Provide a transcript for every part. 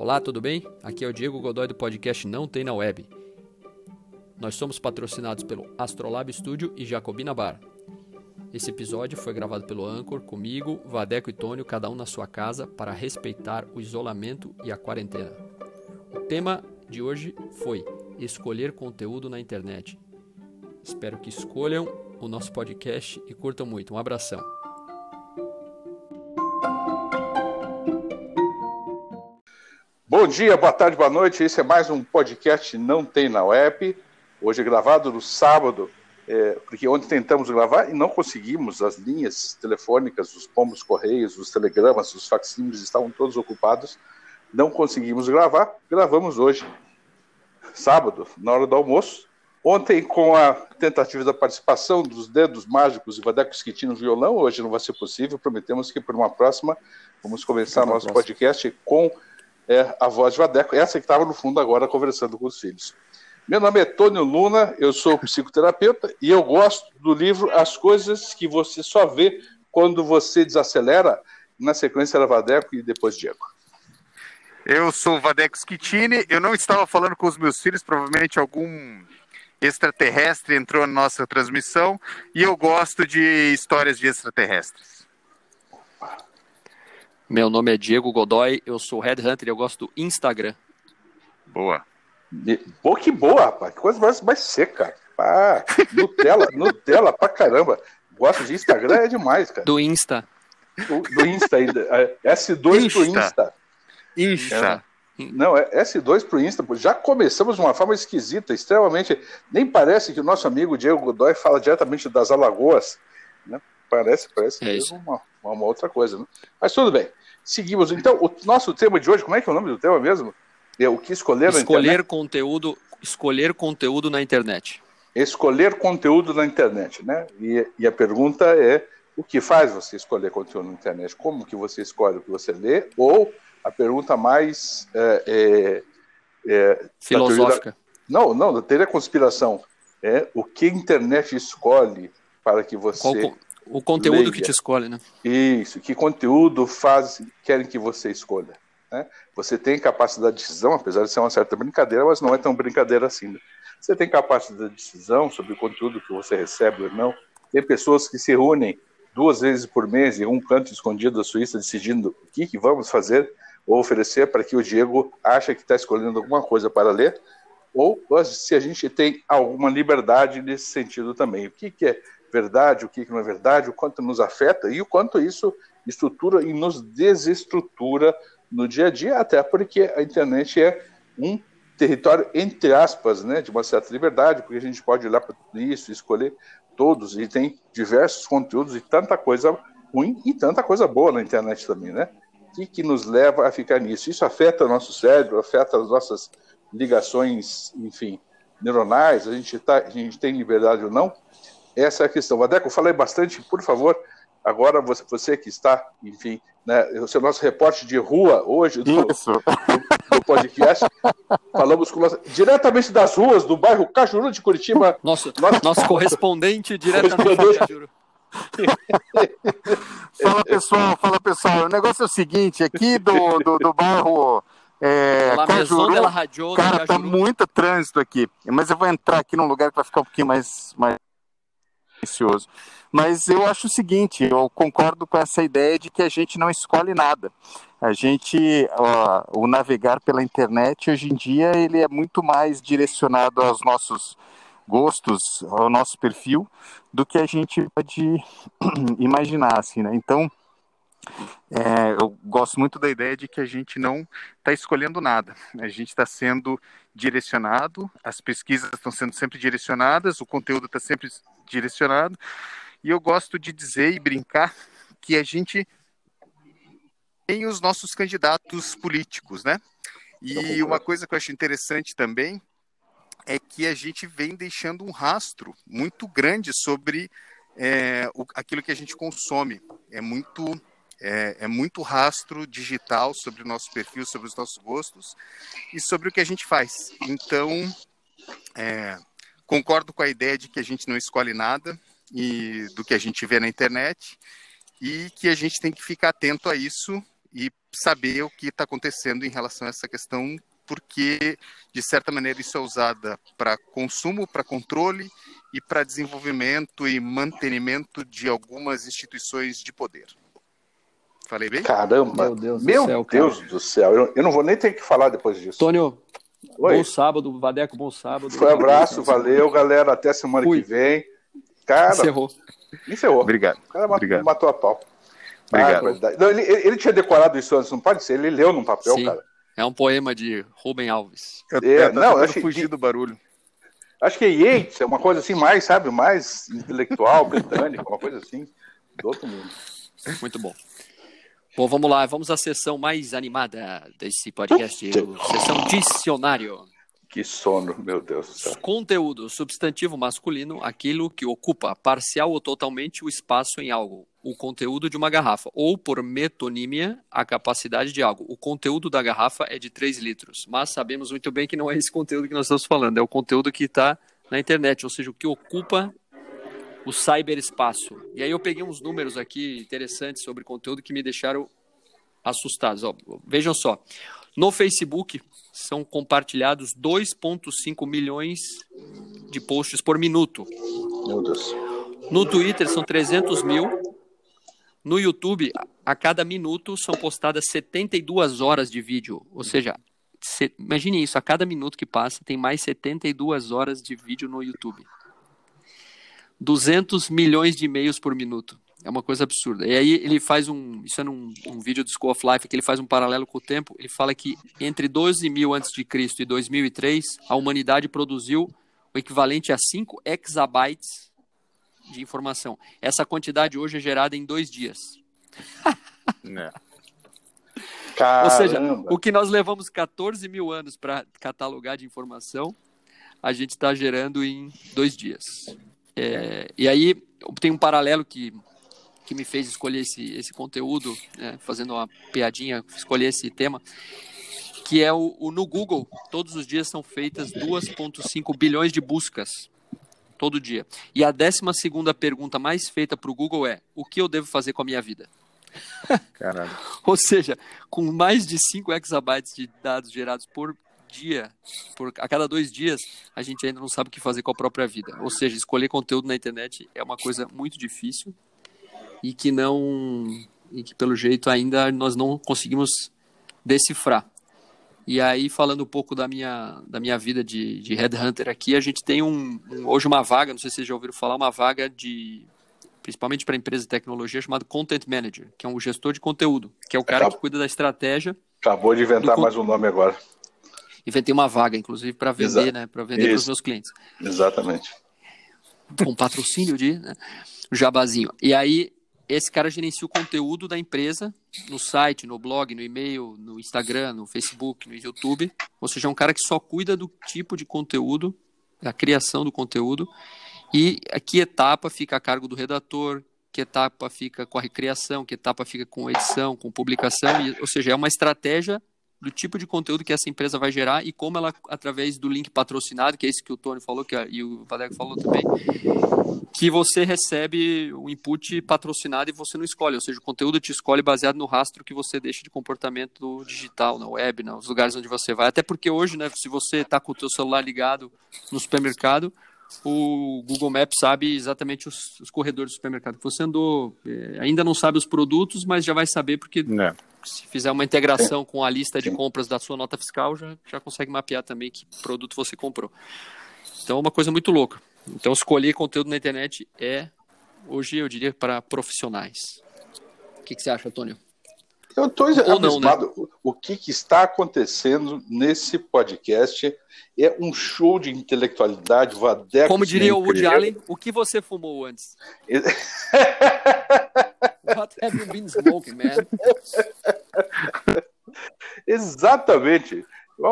Olá, tudo bem? Aqui é o Diego Godoy do podcast Não Tem na Web. Nós somos patrocinados pelo Astrolab Studio e Jacobina Bar. Esse episódio foi gravado pelo Anchor, comigo, Vadeco e Tônio, cada um na sua casa, para respeitar o isolamento e a quarentena. O tema de hoje foi escolher conteúdo na internet. Espero que escolham o nosso podcast e curtam muito. Um abração. Bom dia, boa tarde, boa noite. Esse é mais um podcast Não Tem na Web. Hoje é gravado no sábado, é, porque ontem tentamos gravar e não conseguimos. As linhas telefônicas, os pombos correios, os telegramas, os facsímiles estavam todos ocupados. Não conseguimos gravar. Gravamos hoje, sábado, na hora do almoço. Ontem, com a tentativa da participação dos dedos mágicos e Vadeco Esquitino no violão, hoje não vai ser possível. Prometemos que por uma próxima vamos começar nosso próxima. podcast com é a voz de Vadeco, essa que estava no fundo agora conversando com os filhos. Meu nome é Tônio Luna, eu sou psicoterapeuta e eu gosto do livro As Coisas que Você Só Vê Quando Você Desacelera, na sequência era Vadeco e depois Diego. Eu sou Vadeco Schittini, eu não estava falando com os meus filhos, provavelmente algum extraterrestre entrou na nossa transmissão e eu gosto de histórias de extraterrestres. Meu nome é Diego Godoy, eu sou Headhunter e eu gosto do Instagram. Boa. Pô, que boa, rapaz. Que coisa mais, mais seca. Ah, Nutella, Nutella pra caramba. Gosto de Instagram é demais, cara. Do Insta. Do, do Insta ainda. É, S2 Insta. pro Insta. Insta. É, não, é S2 pro Insta. Já começamos de uma forma esquisita, extremamente. Nem parece que o nosso amigo Diego Godoy fala diretamente das Alagoas. Né? Parece, parece é uma, uma outra coisa. Né? Mas tudo bem. Seguimos. Então, o nosso tema de hoje, como é que é o nome do tema mesmo? É o que escolher escolher conteúdo, escolher conteúdo na internet. Escolher conteúdo na internet, né? E, e, a pergunta é o que faz você escolher conteúdo na internet? Como que você escolhe o que você lê? Ou a pergunta mais é, é, é, filosófica? Não, não, da teoria conspiração é o que a internet escolhe para que você Qual, o conteúdo leia. que te escolhe, né? Isso, que conteúdo faz, querem que você escolha. Né? Você tem capacidade de decisão, apesar de ser uma certa brincadeira, mas não é tão brincadeira assim. Né? Você tem capacidade de decisão sobre o conteúdo que você recebe ou não. Tem pessoas que se reúnem duas vezes por mês em um canto escondido da Suíça decidindo o que, que vamos fazer ou oferecer para que o Diego ache que está escolhendo alguma coisa para ler, ou se a gente tem alguma liberdade nesse sentido também. O que, que é verdade, o que não é verdade, o quanto nos afeta e o quanto isso estrutura e nos desestrutura no dia a dia, até porque a internet é um território, entre aspas, né, de uma certa liberdade, porque a gente pode olhar para tudo isso, escolher todos, e tem diversos conteúdos e tanta coisa ruim e tanta coisa boa na internet também, né? Que, que nos leva a ficar nisso? Isso afeta o nosso cérebro, afeta as nossas ligações, enfim, neuronais, a gente, tá, a gente tem liberdade ou não? Essa é a questão. Vadeco, eu falei bastante, por favor, agora você, você que está, enfim, né, o seu nosso repórter de rua hoje do, do, do, podcast, falamos com nossa, diretamente das ruas do bairro Cajuru de Curitiba. Nosso, nosso, nosso correspondente diretamente de Cajuru. fala pessoal, fala pessoal. O negócio é o seguinte, aqui do, do, do bairro é, Cajuru, Radio, cara, tá muito trânsito aqui. Mas eu vou entrar aqui num lugar que vai ficar um pouquinho mais, mais silencioso. Mas eu acho o seguinte, eu concordo com essa ideia de que a gente não escolhe nada. A gente, ó, o navegar pela internet hoje em dia ele é muito mais direcionado aos nossos gostos, ao nosso perfil, do que a gente pode imaginar, assim, né? Então, é, eu gosto muito da ideia de que a gente não está escolhendo nada. A gente está sendo direcionado, as pesquisas estão sendo sempre direcionadas, o conteúdo está sempre direcionado. E eu gosto de dizer e brincar que a gente tem os nossos candidatos políticos, né? E uma coisa que eu acho interessante também é que a gente vem deixando um rastro muito grande sobre é, o, aquilo que a gente consome. É muito é, é, muito rastro digital sobre o nosso perfil, sobre os nossos gostos e sobre o que a gente faz. Então, é, concordo com a ideia de que a gente não escolhe nada e do que a gente vê na internet e que a gente tem que ficar atento a isso e saber o que está acontecendo em relação a essa questão, porque, de certa maneira, isso é usada para consumo, para controle e para desenvolvimento e mantenimento de algumas instituições de poder. Falei bem? Caramba! Meu Deus, Meu do, céu, Deus do céu! Eu, eu, não vou nem ter que falar depois disso. Antônio, Oi. bom sábado, Vadeco, bom sábado. Foi um abraço, valeu, galera. Até semana Fui. que vem. Cara, encerrou. Encerrou. Obrigado. O cara Obrigado. matou a pau. Obrigado. Ah, não, ele, ele, tinha decorado isso antes, não pode ser? Ele leu num papel, Sim. cara. É um poema de Rubem Alves. Eu, é, não, eu acho fugir do barulho. Acho que é Yates, é uma coisa assim mais, sabe, mais intelectual, britânico, uma coisa assim, do outro mundo. Muito bom. Bom, vamos lá, vamos à sessão mais animada desse podcast, sessão dicionário. Que sono, meu Deus do céu. Conteúdo, substantivo masculino, aquilo que ocupa parcial ou totalmente o espaço em algo. O conteúdo de uma garrafa. Ou, por metonímia, a capacidade de algo. O conteúdo da garrafa é de 3 litros. Mas sabemos muito bem que não é esse conteúdo que nós estamos falando. É o conteúdo que está na internet. Ou seja, o que ocupa o cyberespaço. E aí eu peguei uns números aqui interessantes sobre conteúdo que me deixaram assustados. Ó, vejam só. No Facebook são compartilhados 2,5 milhões de posts por minuto. Meu Deus. No Twitter são 300 mil. No YouTube, a cada minuto são postadas 72 horas de vídeo. Ou seja, se, imagine isso, a cada minuto que passa tem mais 72 horas de vídeo no YouTube. 200 milhões de e-mails por minuto. É uma coisa absurda. E aí ele faz um. Isso é num um vídeo do School of Life, que ele faz um paralelo com o tempo. Ele fala que entre 12 mil antes de Cristo e 2003, a humanidade produziu o equivalente a 5 exabytes de informação. Essa quantidade hoje é gerada em dois dias. É. Ou seja, o que nós levamos 14 mil anos para catalogar de informação, a gente está gerando em dois dias. É, e aí tem um paralelo que que me fez escolher esse, esse conteúdo, né, fazendo uma piadinha, escolher esse tema, que é o, o no Google, todos os dias são feitas 2,5 bilhões de buscas todo dia. E a 12 pergunta mais feita para o Google é: o que eu devo fazer com a minha vida? Ou seja, com mais de 5 exabytes de dados gerados por dia, por, a cada dois dias, a gente ainda não sabe o que fazer com a própria vida. Ou seja, escolher conteúdo na internet é uma coisa muito difícil e que não e que pelo jeito ainda nós não conseguimos decifrar. E aí falando um pouco da minha da minha vida de, de headhunter aqui, a gente tem um, um hoje uma vaga, não sei se vocês já ouviram falar, uma vaga de principalmente para empresas de tecnologia chamado Content Manager, que é um gestor de conteúdo, que é o cara Acab... que cuida da estratégia. Acabou de inventar mais um nome agora. Inventei uma vaga, inclusive, para vender, né? Para vender para os meus clientes. Exatamente. Com patrocínio de né? jabazinho. E aí esse cara gerencia o conteúdo da empresa no site, no blog, no e-mail, no Instagram, no Facebook, no YouTube. Ou seja, é um cara que só cuida do tipo de conteúdo, da criação do conteúdo. E que etapa fica a cargo do redator, que etapa fica com a recriação, que etapa fica com edição, com publicação. E, ou seja, é uma estratégia do tipo de conteúdo que essa empresa vai gerar e como ela, através do link patrocinado, que é isso que o Tony falou, que e o Valério falou também, que você recebe o input patrocinado e você não escolhe, ou seja, o conteúdo te escolhe baseado no rastro que você deixa de comportamento digital, na web, nos lugares onde você vai. Até porque hoje, né, se você está com o teu celular ligado no supermercado, o Google Maps sabe exatamente os, os corredores do supermercado que você andou. É, ainda não sabe os produtos, mas já vai saber porque é. se fizer uma integração com a lista de compras da sua nota fiscal, já, já consegue mapear também que produto você comprou. Então é uma coisa muito louca. Então escolher conteúdo na internet é, hoje eu diria, para profissionais. O que, que você acha, Antônio? Eu estou abismado. Né? O que, que, está acontecendo nesse podcast é um show de intelectualidade, vadeco. Como diria o Woody Allen, o que você fumou antes? What have you been smoking, man? Exatamente.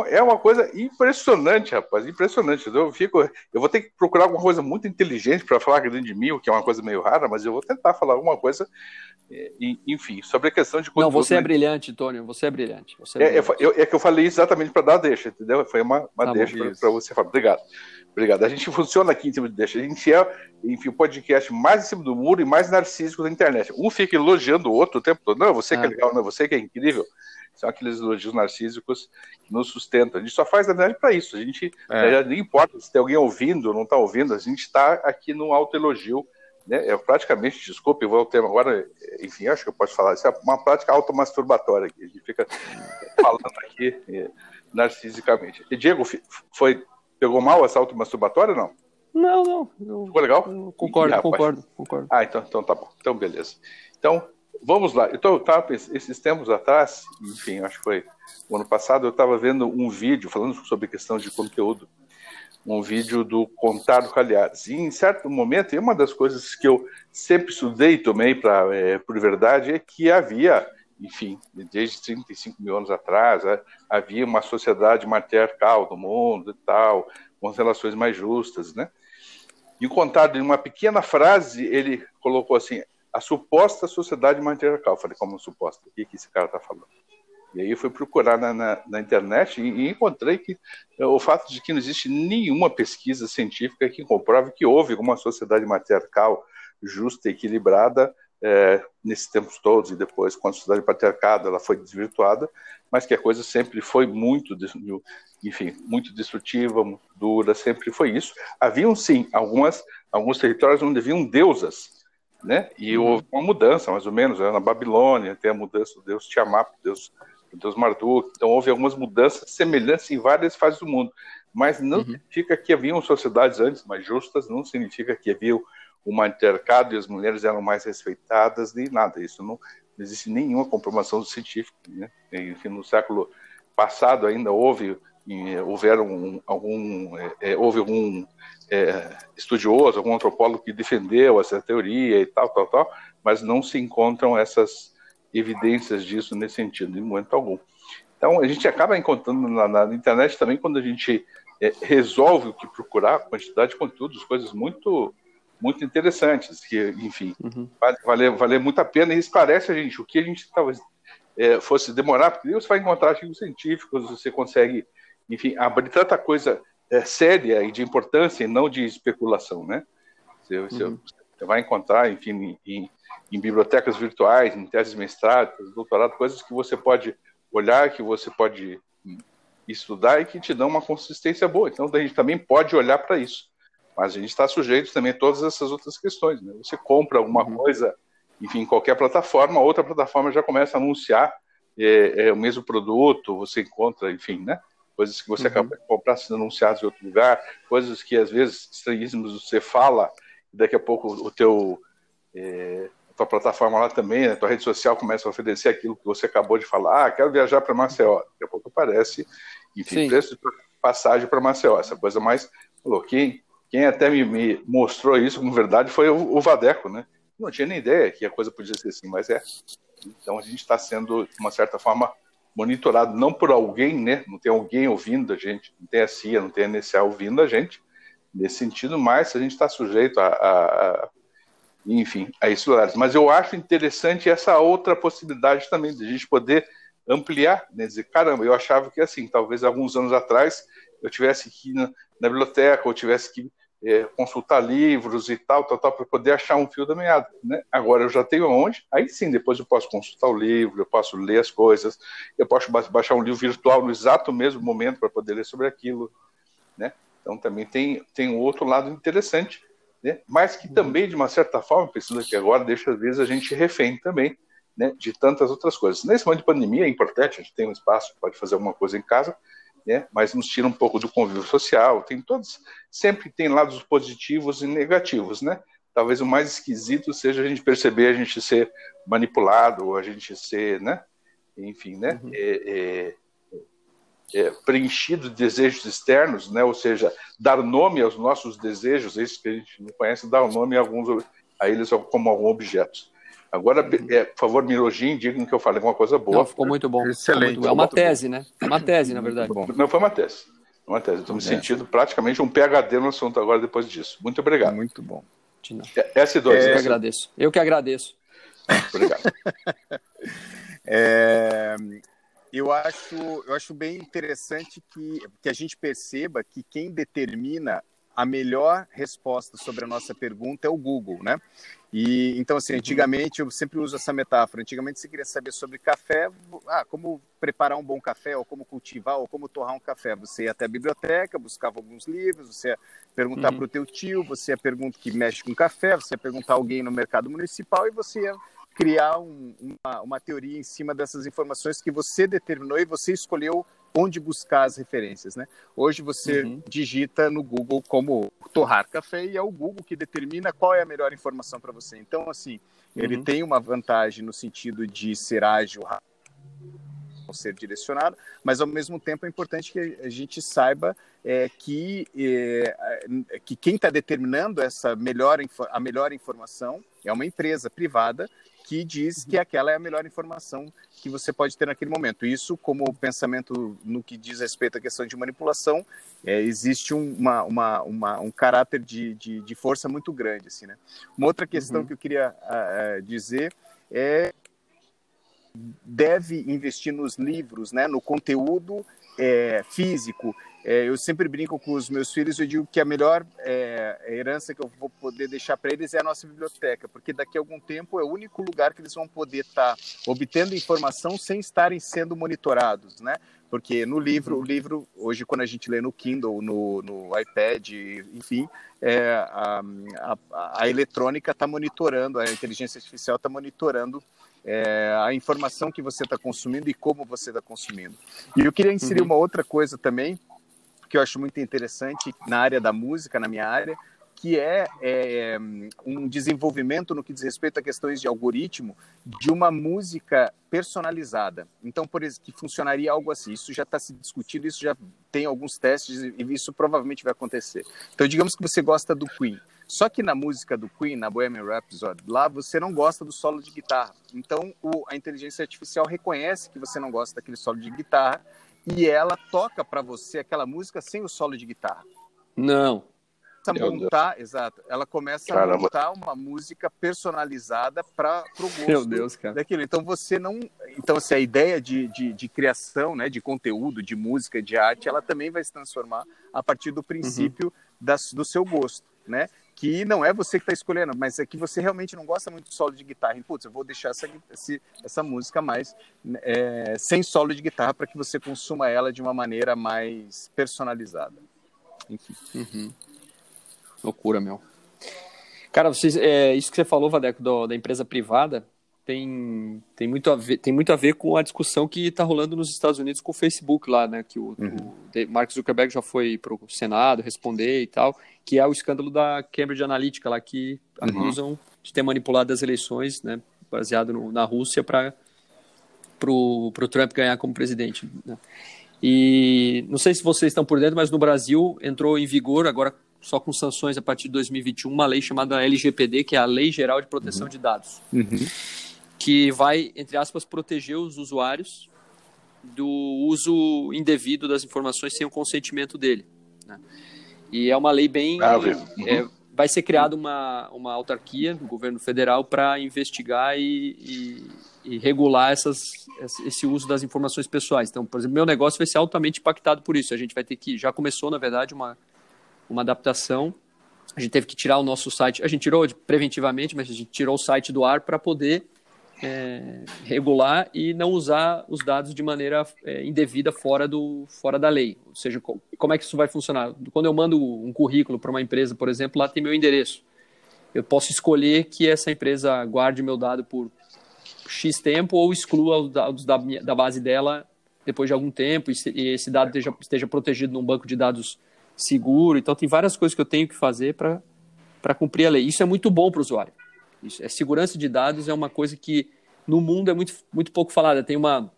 É uma coisa impressionante, rapaz, impressionante. Eu fico, eu vou ter que procurar alguma coisa muito inteligente para falar dentro de mim, o que é uma coisa meio rara, mas eu vou tentar falar alguma coisa enfim, sobre a questão de Não, você é brilhante, Tônio, você é brilhante. Você é, é, brilhante. é, é, que eu falei exatamente para dar a deixa, entendeu? Foi uma, uma tá deixa para você falar. Obrigado. Obrigado. A gente funciona aqui em cima de deixa. A gente é, enfim, o podcast mais em cima do muro e mais narcísico da internet. Um fica elogiando o outro o tempo todo. Não, você que é ah. legal, não, você que é incrível. São aqueles elogios narcísicos que nos sustentam. A gente só faz, na verdade, para isso. A gente, é. não importa se tem alguém ouvindo ou não está ouvindo, a gente está aqui no autoelogio né, é praticamente, desculpe, eu vou ao tema agora, enfim, acho que eu posso falar, isso é uma prática automasturbatória, que a gente fica falando aqui é, narcisicamente. E Diego, foi, pegou mal essa automasturbatória ou não? Não, não. Ficou legal? concordo, Ih, concordo, concordo. Ah, então, então tá bom. Então, beleza. Então, vamos lá. Então, eu estava esses tempos atrás, enfim, acho que foi o ano passado, eu estava vendo um vídeo falando sobre questão de conteúdo um vídeo do Contardo Calhares. E em certo momento, e uma das coisas que eu sempre estudei e tomei pra, é, por verdade é que havia, enfim, desde 35 mil anos atrás, é, havia uma sociedade matriarcal no mundo e tal, com relações mais justas, né? E o Contardo, em uma pequena frase, ele colocou assim, a suposta sociedade matriarcal. Eu falei, como suposta? O que, que esse cara está falando? E aí eu fui procurar na, na, na internet e, e, encontrei que é, o fato de que não existe nenhuma pesquisa científica que comprove que houve uma sociedade matriarcal justa e equilibrada é, nesses tempos todos e depois com a sociedade patriarcada ela foi desvirtuada, mas que a coisa sempre foi muito, enfim, muito destrutiva, muito dura, sempre foi isso. Haviam sim algumas alguns territórios onde haviam deusas, né? E uhum. houve uma mudança, mais ou menos, né? na Babilônia tem a mudança do deus Tiamat, deus Deus Marduk. Então houve algumas mudanças semelhantes em várias fases do mundo, mas não uhum. significa que haviam sociedades antes mais justas, não significa que havia o matriarcado e as mulheres eram mais respeitadas, nem nada. Isso não, não existe nenhuma comprovação científica. Né? Enfim, no século passado ainda houve houveram algum é, é, houve algum é, estudioso, algum antropólogo que defendeu essa teoria e tal, tal, tal, mas não se encontram essas evidências disso nesse sentido, em momento algum. Então, a gente acaba encontrando na, na internet também, quando a gente é, resolve o que procurar, quantidade de conteúdos, coisas muito muito interessantes, que, enfim, uhum. vale, vale, vale muito a pena e esclarece a gente o que a gente talvez é, fosse demorar, porque você vai encontrar artigos científicos, você consegue, enfim, abrir tanta coisa é, séria e de importância e não de especulação, né? Você, uhum. você vai encontrar, enfim, em, em bibliotecas virtuais, em teses mestrado, doutorado, coisas que você pode olhar, que você pode estudar e que te dão uma consistência boa. Então, a gente também pode olhar para isso. Mas a gente está sujeito também a todas essas outras questões. Né? Você compra alguma uhum. coisa, enfim, em qualquer plataforma, outra plataforma já começa a anunciar é, é, o mesmo produto, você encontra, enfim, né? Coisas que você uhum. acaba de comprar sendo anunciadas em outro lugar, coisas que às vezes estranhíssimas você fala, daqui a pouco o teu é, tua plataforma lá também, né, tua rede social começa a oferecer aquilo que você acabou de falar, ah, quero viajar para Maceió, daqui a pouco aparece, enfim, Sim. preço de passagem para Maceió, essa coisa mais, falou, quem, quem até me, me, mostrou isso, com verdade, foi o, o, Vadeco, né, não tinha nem ideia que a coisa podia ser assim, mas é, então a gente está sendo, de uma certa forma, monitorado, não por alguém, né, não tem alguém ouvindo a gente, não tem a CIA, não tem a NSA ouvindo a gente, nesse sentido, mas a gente está sujeito a, a enfim, a esses horários. Mas eu acho interessante essa outra possibilidade também, de a gente poder ampliar, né? dizer, caramba, eu achava que assim, talvez alguns anos atrás eu tivesse que ir na, na biblioteca, ou tivesse que é, consultar livros e tal, tal, tal, para poder achar um fio da meada. Né? Agora eu já tenho onde, aí sim, depois eu posso consultar o livro, eu posso ler as coisas, eu posso baixar um livro virtual no exato mesmo momento para poder ler sobre aquilo. Né? Então também tem, tem um outro lado interessante né? mas que também, de uma certa forma, pensando aqui agora, deixa às vezes a gente refém também né, de tantas outras coisas. Nesse momento de pandemia é importante, a gente tem um espaço, pode fazer alguma coisa em casa, né, mas nos tira um pouco do convívio social, tem todos, sempre tem lados positivos e negativos, né? Talvez o mais esquisito seja a gente perceber a gente ser manipulado, ou a gente ser, né? Enfim, né? Uhum. É, é, é, preenchido de desejos externos, né? ou seja, dar nome aos nossos desejos, esses que a gente não conhece, dar nome a, alguns, a eles como algum objetos. Agora, uhum. é, por favor, Mirojin, digam que eu falei alguma coisa boa. Não, ficou muito bom. Excelente. Muito bom. É uma tese, né? É uma tese, na verdade. Bom. Não foi uma tese. É uma tese. Estou me sentindo praticamente um PHD no assunto agora depois disso. Muito obrigado. Muito bom. S2. É, eu que agradeço. Eu que agradeço. Obrigado. é, eu, acho, eu acho bem interessante que, que a gente perceba que quem determina a melhor resposta sobre a nossa pergunta é o Google, né? E então assim, uhum. antigamente eu sempre uso essa metáfora. Antigamente você queria saber sobre café, ah, como preparar um bom café, ou como cultivar, ou como torrar um café. Você ia até a biblioteca, buscava alguns livros, você ia perguntar uhum. para o teu tio, você ia perguntar que mexe com café, você ia perguntar a alguém no mercado municipal e você ia criar um, uma, uma teoria em cima dessas informações que você determinou e você escolheu onde buscar as referências, né? Hoje você uhum. digita no Google como torrar café e é o Google que determina qual é a melhor informação para você. Então, assim, uhum. ele tem uma vantagem no sentido de ser ágil, ser direcionado, mas ao mesmo tempo é importante que a gente saiba é, que, é, que quem está determinando essa melhor, a melhor informação é uma empresa privada que diz que aquela é a melhor informação que você pode ter naquele momento. Isso, como pensamento no que diz respeito à questão de manipulação, é, existe um, uma, uma, uma, um caráter de, de, de, força muito grande. Assim, né? Uma outra questão uhum. que eu queria uh, dizer é deve investir nos livros, né, no conteúdo é, físico. É, eu sempre brinco com os meus filhos, eu digo que a melhor é, herança que eu vou poder deixar para eles é a nossa biblioteca, porque daqui a algum tempo é o único lugar que eles vão poder estar tá obtendo informação sem estarem sendo monitorados, né? Porque no livro, o livro, hoje quando a gente lê no Kindle, no, no iPad, enfim, é, a, a, a eletrônica está monitorando, a inteligência artificial está monitorando é, a informação que você está consumindo e como você está consumindo. E eu queria inserir uhum. uma outra coisa também, que eu acho muito interessante na área da música, na minha área, que é, é, um desenvolvimento no que diz respeito a questões de algoritmo de uma música personalizada. Então, por que funcionaria algo assim. Isso já está se discutindo, isso já tem alguns testes e isso provavelmente vai acontecer. Então, digamos que você gosta do Queen. Só que na música do Queen, na Bohemian Rhapsody, lá você não gosta do solo de guitarra. Então o, a inteligência artificial reconhece que você não gosta daquele solo de guitarra e ela toca para você aquela música sem o solo de guitarra. Não. A montar, exato. Ela começa Caramba. a montar uma música personalizada para o gosto Meu Deus, cara. daquilo. Então você não, então assim, a ideia de, de, de, criação, né, de conteúdo, de música, de arte, ela também vai se transformar a partir do princípio uhum. das, do seu gosto, né? Que não é você que está escolhendo, mas é que você realmente não gosta muito de solo de guitarra. E, putz, eu vou deixar essa, essa música mais é, sem solo de guitarra para que você consuma ela de uma maneira mais personalizada. Enfim. Uhum. Loucura, meu. Cara, vocês, é, isso que você falou, Vadeco, do, da empresa privada, tem, tem, muito a ver, tem muito a ver com a discussão que está rolando nos Estados Unidos com o Facebook lá, né? Que o, uhum. o Mark Zuckerberg já foi para o Senado responder e tal, que é o escândalo da Cambridge Analytica lá, que uhum. acusam de ter manipulado as eleições, né? Baseado no, na Rússia para o Trump ganhar como presidente. Né? E não sei se vocês estão por dentro, mas no Brasil entrou em vigor agora só com sanções a partir de 2021 uma lei chamada LGPD, que é a Lei Geral de Proteção uhum. de Dados. Uhum que vai, entre aspas, proteger os usuários do uso indevido das informações sem o consentimento dele. Né? E é uma lei bem. Ah, é, vai ser criada uma, uma autarquia do governo federal para investigar e, e, e, regular essas, esse uso das informações pessoais. Então, por exemplo, meu negócio vai ser altamente impactado por isso. A gente vai ter que. Já começou, na verdade, uma, uma adaptação. A gente teve que tirar o nosso site. A gente tirou preventivamente, mas a gente tirou o site do ar para poder é, regular e não usar os dados de maneira é, indevida fora, do, fora da lei. Ou seja, como é que isso vai funcionar? Quando eu mando um currículo para uma empresa, por exemplo, lá tem meu endereço. Eu posso escolher que essa empresa guarde meu dado por X tempo ou exclua os dados da, da base dela depois de algum tempo e esse dado esteja, esteja protegido num banco de dados seguro. Então, tem várias coisas que eu tenho que fazer para cumprir a lei. Isso é muito bom para o usuário. Isso, é, segurança de dados é uma coisa que no mundo é muito, muito pouco falada. Tem uma,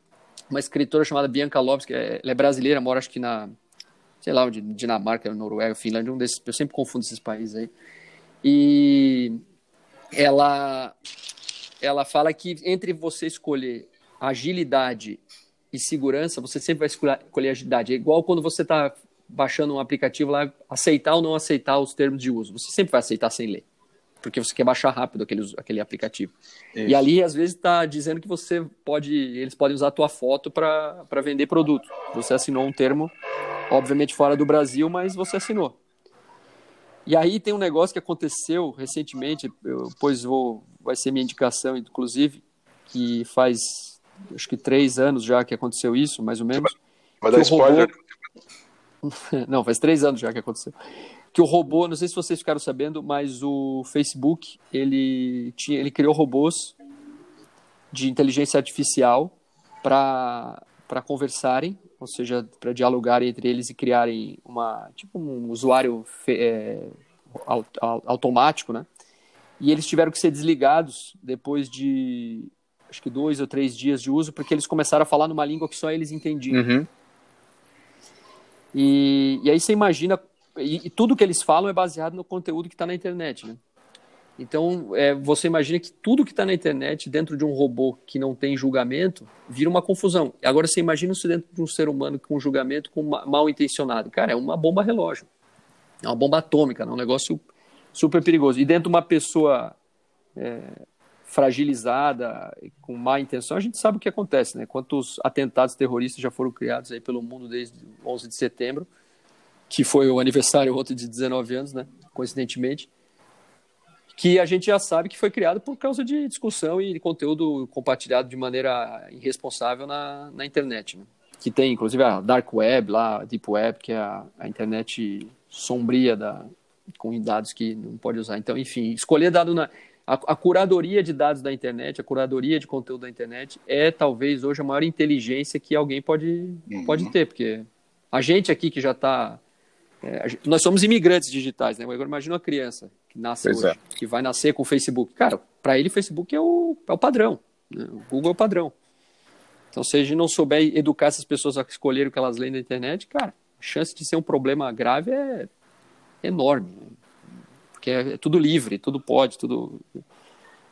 uma escritora chamada Bianca Lopes, que é, ela é brasileira, mora acho que na, sei lá, onde, Dinamarca, Noruega, Finlândia, um desses, eu sempre confundo esses países aí. E ela, ela fala que entre você escolher agilidade e segurança, você sempre vai escolher agilidade. É igual quando você está baixando um aplicativo lá, aceitar ou não aceitar os termos de uso. Você sempre vai aceitar sem ler. Porque você quer baixar rápido aquele, aquele aplicativo. Isso. E ali, às vezes, está dizendo que você pode, eles podem usar a tua foto para vender produto. Você assinou um termo, obviamente fora do Brasil, mas você assinou. E aí tem um negócio que aconteceu recentemente, eu, pois vou, vai ser minha indicação, inclusive, que faz acho que três anos já que aconteceu isso, mais ou menos. Vai dar spoiler. Robô... Não, faz três anos já que aconteceu que o robô, não sei se vocês ficaram sabendo, mas o Facebook, ele, tinha, ele criou robôs de inteligência artificial para conversarem, ou seja, para dialogarem entre eles e criarem uma tipo um usuário é, automático, né? E eles tiveram que ser desligados depois de acho que dois ou três dias de uso, porque eles começaram a falar numa língua que só eles entendiam. Uhum. E, e aí você imagina e, e, tudo que eles falam é baseado no conteúdo que está na internet, né? Então, é, você imagina que tudo que está na internet, dentro de um robô que não tem julgamento, vira uma confusão. Agora, você imagina se dentro de um ser humano com julgamento, com mal intencionado. Cara, é uma bomba relógio. É uma bomba atômica, é um negócio super perigoso. E dentro de uma pessoa é, fragilizada, com má intenção, a gente sabe o que acontece, né? Quantos atentados terroristas já foram criados aí pelo mundo desde 11 de setembro que foi o aniversário ontem de 19 anos, né? Coincidentemente. Que a gente já sabe que foi criado por causa de discussão e de conteúdo compartilhado de maneira irresponsável na, na internet. Né? Que tem, inclusive, a Dark Web, lá, a Deep Web, que é a, a internet sombria da, com dados que não pode usar. Então, enfim, escolher dado na. A, a, curadoria de dados da internet, a curadoria de conteúdo da internet é talvez hoje a maior inteligência que alguém pode, uhum. pode ter, porque a gente aqui que já está é, nós somos imigrantes digitais, né? Agora imagina uma criança que nasce pois hoje, é. que vai nascer com o Facebook. Cara, para ele, o Facebook é o, é o padrão. Né? O Google é o padrão. Então, se a gente não souber educar essas pessoas a escolher o que elas leem na internet, cara, a chance de ser um problema grave é enorme. Né? Porque é, é, tudo livre, tudo pode, tudo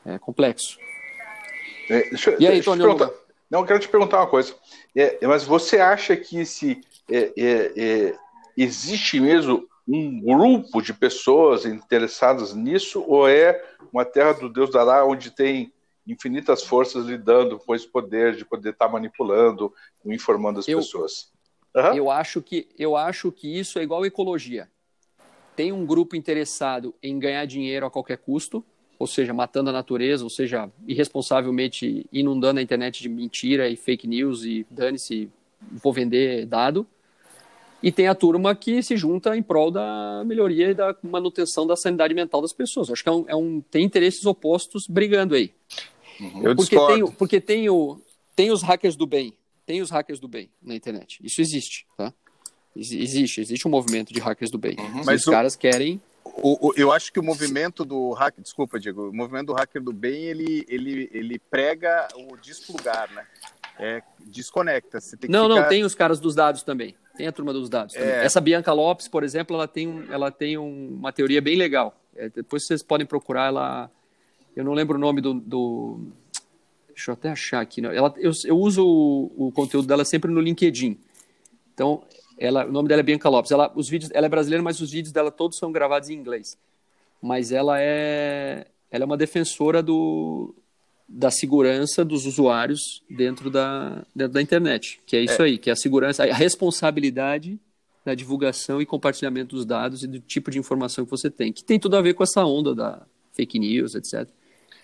é complexo. É, deixa, e aí, Tony? Não, eu quero te perguntar uma coisa. É, mas você acha que esse é, existe mesmo um grupo de pessoas interessadas nisso ou é uma terra do Deus dará onde tem infinitas forças lidando com esse poder de poder estar tá manipulando, informando as eu, pessoas? Uhum. Eu acho que eu acho que isso é igual ecologia. Tem um grupo interessado em ganhar dinheiro a qualquer custo, ou seja, matando a natureza, ou seja, irresponsavelmente inundando a internet de mentira e fake news e dane-se, vou vender dado e tem a turma que se junta em prol da melhoria e da manutenção da sanidade mental das pessoas. Acho que é um, é um tem interesses opostos brigando aí. Uhum. Eu porque discordo. tem, porque tem, o, tem os hackers do bem, tem os hackers do bem na internet. Isso existe, tá? Existe, existe um movimento de hackers do bem. Uhum. Mas os o, caras querem. O, o, eu acho que o movimento do hacker, desculpa, Diego, o movimento do hacker do bem, ele, ele, ele prega o desplugar, né? É, desconecta. não, ficar... não, tem os caras dos dados também. Tem a turma dos dados. É. Essa Bianca Lopes, por exemplo, ela tem, ela tem um, uma teoria bem legal. É, depois vocês podem procurar ela. Eu não lembro o nome do. do deixa eu até achar aqui. Né? Ela, eu, eu uso o, o, conteúdo dela sempre no LinkedIn. Então, ela, o nome dela é Bianca Lopes. Ela, os vídeos, ela é brasileira, mas os vídeos dela todos são gravados em inglês. Mas ela é, ela é uma defensora do, da segurança dos usuários dentro da, dentro da internet, que é isso é. aí, que é a segurança, a responsabilidda divulgação e compartilhamento dos dados e do tipo de informação que você tem, que tem tudo a ver com essa onda da fake news, etc.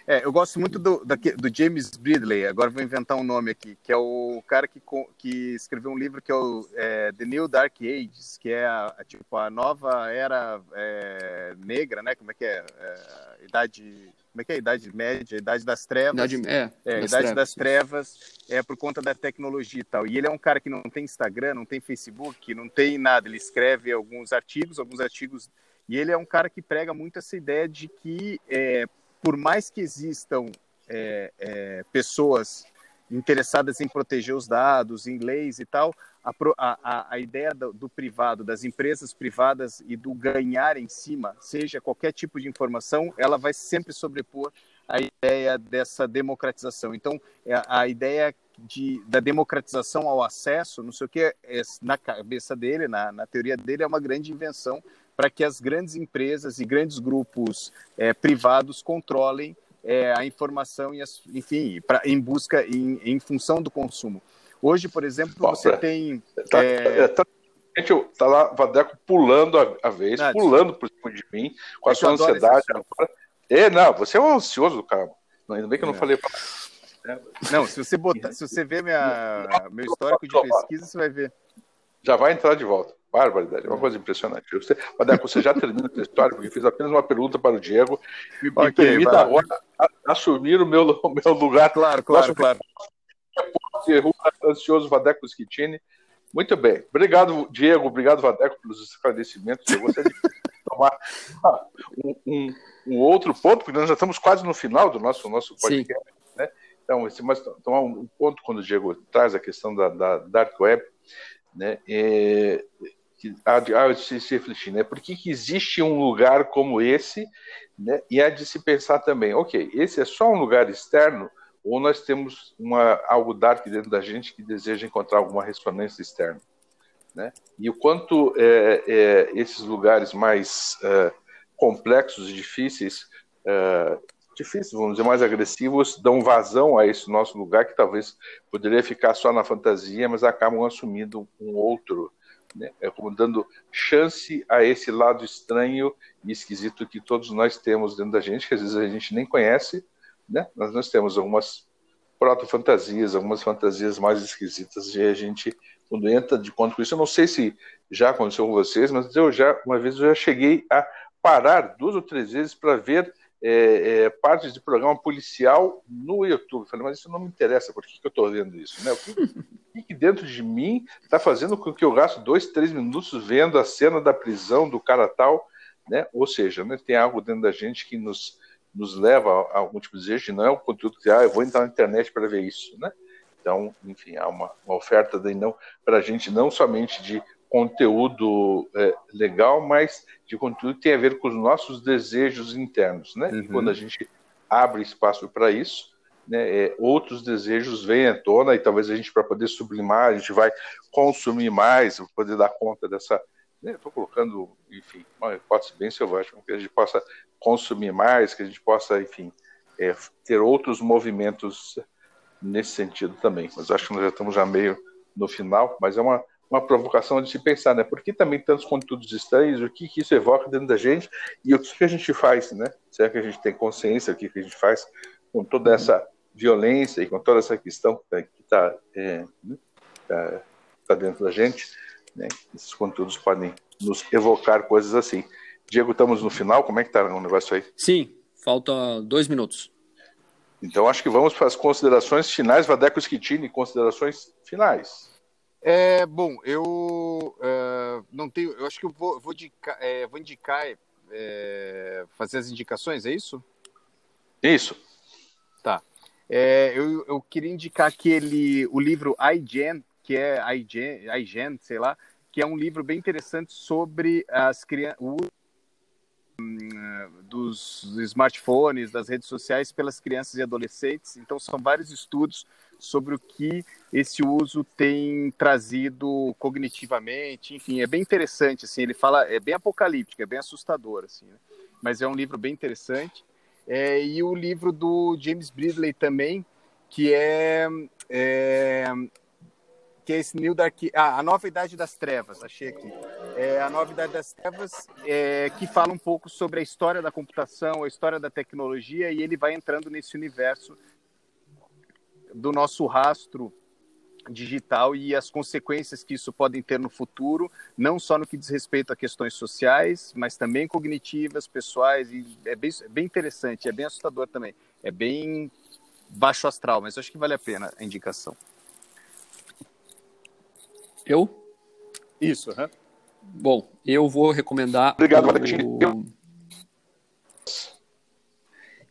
É, eu gosto muito do, do James Bridley, agora vou inventar um nome aqui, que é o cara que, que escreveu um livro que é o é, The New Dark Ages, que é a, a tipo, a nova era é, negra, né? Como é que é? é idade como é que é a idade média, a idade das trevas. Idade, é, é das idade trevas. das trevas é por conta da tecnologia e tal. E ele é um cara que não tem Instagram, não tem Facebook, não tem nada. Ele escreve alguns artigos, alguns artigos. E ele é um cara que prega muito essa ideia de que, é, por mais que existam é, é, pessoas interessadas em proteger os dados, em leis e tal, a, a, a ideia do, do, privado, das empresas privadas e do ganhar em cima, seja qualquer tipo de informação, ela vai sempre sobrepor a ideia dessa democratização. Então, é, a ideia de, da democratização ao acesso, não sei o que, é, na cabeça dele, na, na teoria dele, é uma grande invenção para que as grandes empresas e grandes grupos é, privados controlem é, a informação e, as, enfim, pra, em busca, em, em função do consumo. Hoje, por exemplo, você é. tem. Tá, é... é tá, tá lá, Vadeco pulando a, a vez, não, pulando por cima de mim, com a sua ansiedade. É, não, você é um ansioso do caramba. Ainda bem que eu não falei pra... Não, se você botar, se você ver minha, meu histórico de pesquisa, você vai ver. Já vai entrar de volta. Barbaridade, é uma coisa impressionante. Você, Vadeco, você já termina a história, porque fiz apenas uma pergunta para o Diego. Me, okay, me permita agora assumir o meu, o meu lugar. Claro, claro, claro. Ansioso Vadeco Schittini. Muito bem. Obrigado, Diego. Obrigado, Vadeco, pelos esclarecimentos. Eu gostaria de tomar ah, um, um, um, outro ponto, porque nós já estamos quase no final do nosso, nosso podcast. Né? Então, esse, mas tomar um ponto quando o Diego traz a questão da, da Dark Web, né? É, de, há de se refletir, né? Por que, que existe um lugar como esse, né? E há de se pensar também, ok, esse é só um lugar externo, ou nós temos uma, algo dark dentro da gente que deseja encontrar alguma ressonância externa. Né? E o quanto é, é, esses lugares mais é, complexos e difíceis, é, difíceis, vamos dizer, mais agressivos, dão vazão a esse nosso lugar que talvez poderia ficar só na fantasia, mas acabam assumindo um outro, né? é dando chance a esse lado estranho e esquisito que todos nós temos dentro da gente, que às vezes a gente nem conhece, né? Nós, nós temos algumas proto-fantasias, algumas fantasias mais esquisitas, e a gente, quando entra de conta com isso, eu não sei se já aconteceu com vocês, mas eu já, uma vez eu já cheguei a parar duas ou três vezes para ver é, é, partes de programa policial no YouTube. Falei, mas isso não me interessa, por que, que eu estou vendo isso? Né? O que, que dentro de mim está fazendo com que eu gaste dois, três minutos vendo a cena da prisão do cara tal? Né? Ou seja, né, tem algo dentro da gente que nos nos leva a algum tipo de desejo, não é um conteúdo que, ah, eu vou entrar na internet para ver isso, né? Então, enfim, há uma, uma oferta não para a gente não somente de conteúdo é, legal, mas de conteúdo que tem a ver com os nossos desejos internos, né? Uhum. E quando a gente abre espaço para isso, né, é, outros desejos vêm à tona e talvez a gente para poder sublimar, a gente vai consumir mais, poder dar conta dessa Estou né, colocando, enfim, uma hipótese bem selvagem, que a gente possa consumir mais, que a gente possa, enfim, é, ter outros movimentos nesse sentido também. Mas acho que nós já estamos já meio no final, mas é uma, uma provocação de se pensar, né? Por que também tantos conteúdos estranhos? O que, que isso evoca dentro da gente? E o que, que a gente faz, né? Será que a gente tem consciência do que, que a gente faz com toda essa violência e com toda essa questão que está é, né? tá, tá dentro da gente? Né? Esses conteúdos podem nos evocar coisas assim. Diego, estamos no final, como é que está o negócio aí? Sim, falta dois minutos. Então acho que vamos para as considerações finais, Vadeco Schittini, considerações finais. É, bom, eu é, não tenho, eu acho que eu vou, vou, indicar, é, vou indicar é, fazer as indicações, é isso? Isso. Tá. É, eu, eu queria indicar aquele, o livro iGen, que é iGen, iGen, sei lá, que é um livro bem interessante sobre as crianças dos smartphones, das redes sociais pelas crianças e adolescentes. Então são vários estudos sobre o que esse uso tem trazido cognitivamente, enfim, é bem interessante assim, ele fala, é bem apocalíptico, é bem assustador assim, né? mas é um livro bem interessante. É, e o livro do James Bridley também, que é, é que é esse New Dark... Ah, a Nova Idade das Trevas, achei aqui. É a Nova Idade das Trevas, é, que fala um pouco sobre a história da computação, a história da tecnologia, e ele vai entrando nesse universo do nosso rastro digital e as consequências que isso podem ter no futuro, não só no que diz respeito a questões sociais, mas também cognitivas, pessoais, e é bem, é bem interessante, é bem assustador também. É bem baixo astral, mas acho que vale a pena a indicação. Eu? Isso, uhum. Bom, eu vou recomendar. Obrigado, o...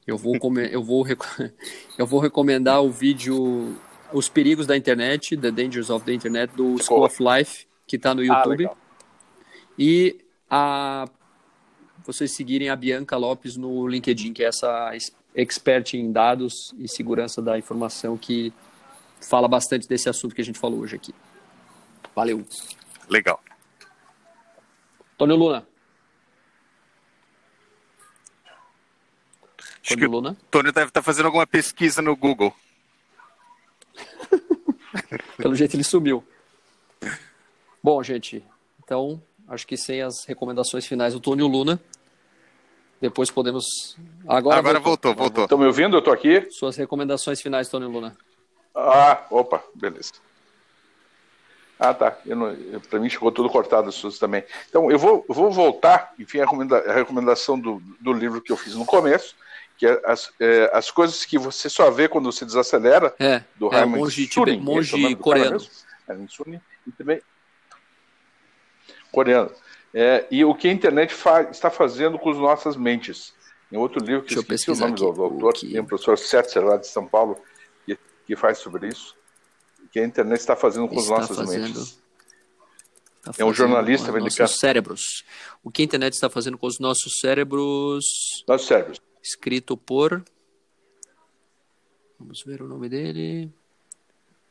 Eu vou, eu, vou eu vou recomendar o vídeo Os Perigos da Internet, The Dangers of the Internet, do School of Life, que está no ah, YouTube. Ah, e a vocês seguirem a Bianca Lopes no LinkedIn, que é essa expert em dados e segurança da informação que fala bastante desse assunto que a gente falou hoje aqui. Valeu. Legal. Tony Luna. Tony Luna. Tony deve estar tá fazendo alguma pesquisa no Google. Pelo jeito ele sumiu. Bom, gente, então acho que sem as recomendações finais do Tony Luna, depois podemos. Agora, Agora voltou, voltou. Estão me ouvindo? Eu estou aqui. Suas recomendações finais, Tony Luna. Ah, opa, beleza. Ah, tá. Para mim chegou tudo cortado as suas também. Então, eu vou, vou voltar, enfim, a recomendação do, do livro que eu fiz no começo, que é as, é, as coisas que você só vê quando você desacelera, é, do é, Raymond monge, Surin, monge é coreano. E também coreano. É, e o que a internet fa está fazendo com as nossas mentes. Em outro livro que Deixa esqueci o nome do, do autor, tem o professor Setzer lá de São Paulo, que, que faz sobre isso que a internet está fazendo com está as nossas fazendo, mentes. é um jornalista com americano. Nossos cérebros. O que a internet está fazendo com os nossos cérebros? Nossos cérebros. Escrito por. Vamos ver o nome dele.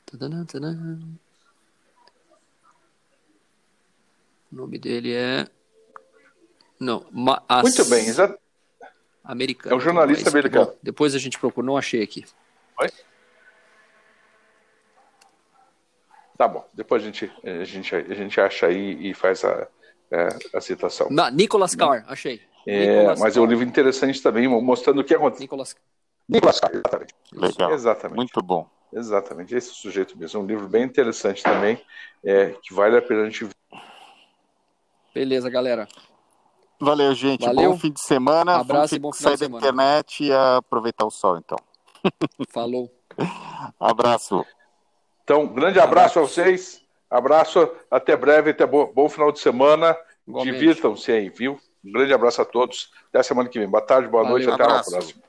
Tadana, tadana. O nome dele é. Não, Ma... As... Muito bem, exato. Americano. É um jornalista americano. Bom, depois a gente procura, não achei aqui. Oi? Tá bom, depois a gente, a gente, a gente acha aí e faz a, é, a citação. Na, Nicolas Carr, achei. É, mas Carr. é um livro interessante também, mostrando o que aconteceu. Nicolas... Nicolas Carr, exatamente. Legal. Exatamente. Muito bom. Exatamente, esse sujeito mesmo. É um livro bem interessante também, é, que vale a pena a gente ver. Beleza, galera. Valeu, gente. Valeu. Bom fim de semana. Abraço Vamos e bom final sair da internet e aproveitar o sol, então. Falou. Abraço. Então, grande abraço a vocês. Abraço, até breve, até bom, bom final de semana. Divirtam-se aí, viu? Um grande abraço a todos. Até semana que vem. Boa tarde, boa Valeu, noite, até abraço. a próxima.